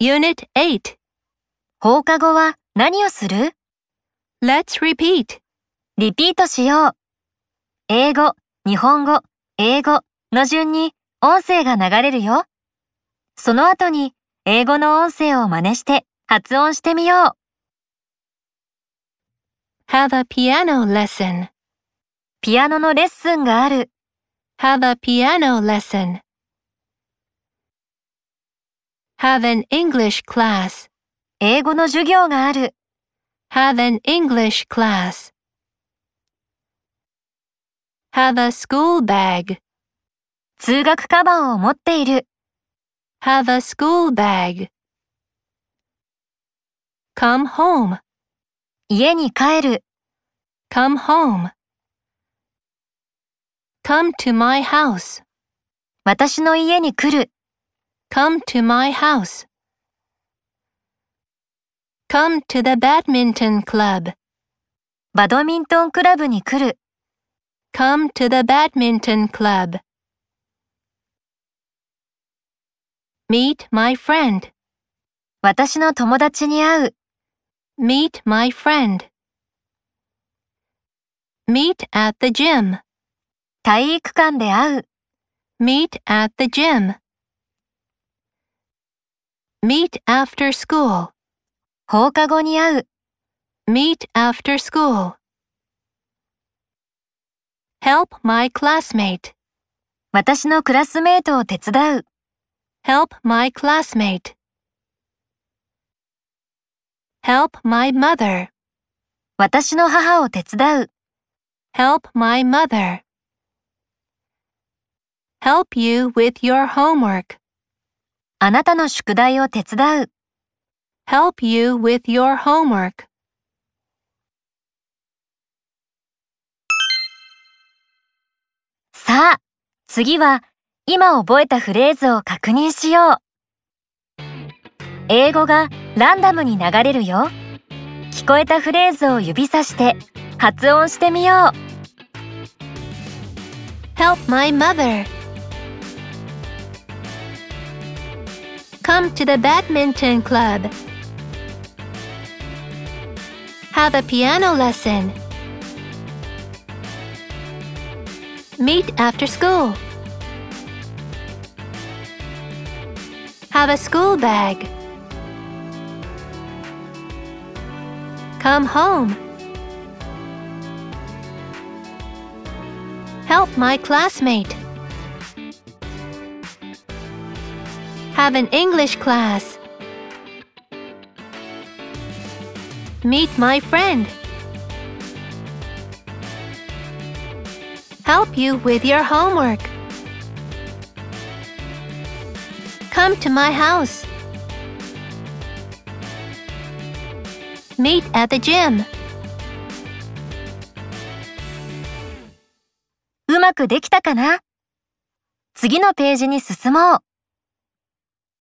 Unit 8. 放課後は何をする？Let's repeat. リピートしよう。英語、日本語、英語の順に音声が流れるよ。その後に英語の音声を真似して発音してみよう。Have a piano lesson. ピアノのレッスンがある。Have a piano lesson. Have an English class. 英語の授業がある。Have an English class. Have a school bag. 通学カバンを持っている。Have a school bag. Come home. 家に帰る。Come home. Come to my house. 私の家に来る。Come to my house. Come to the badminton club. バドミントンクラブに来る。Come to the badminton club. Meet my friend. 私の友達に会う。Meet my friend. Meet at the gym. 体育館で会う。Meet at the gym. Meet after school. 放課後に会う。 Meet after school. Help my classmate. 私のクラスメートを手伝う。 Help my classmate. Help my mother. 私の母を手伝う。 Help my mother. Help you with your homework. あなたの宿題を手伝う。Help you with your homework. さあ、次は今覚えたフレーズを確認しよう。英語がランダムに流れるよ。聞こえたフレーズを指さして発音してみよう。Help my mother. Come to the badminton club. Have a piano lesson. Meet after school. Have a school bag. Come home. Help my classmate. Have an English class. Meet my friend. Help you with your homework. Come to my house. Meet at the gym. うまくできたかな次のページに進もう。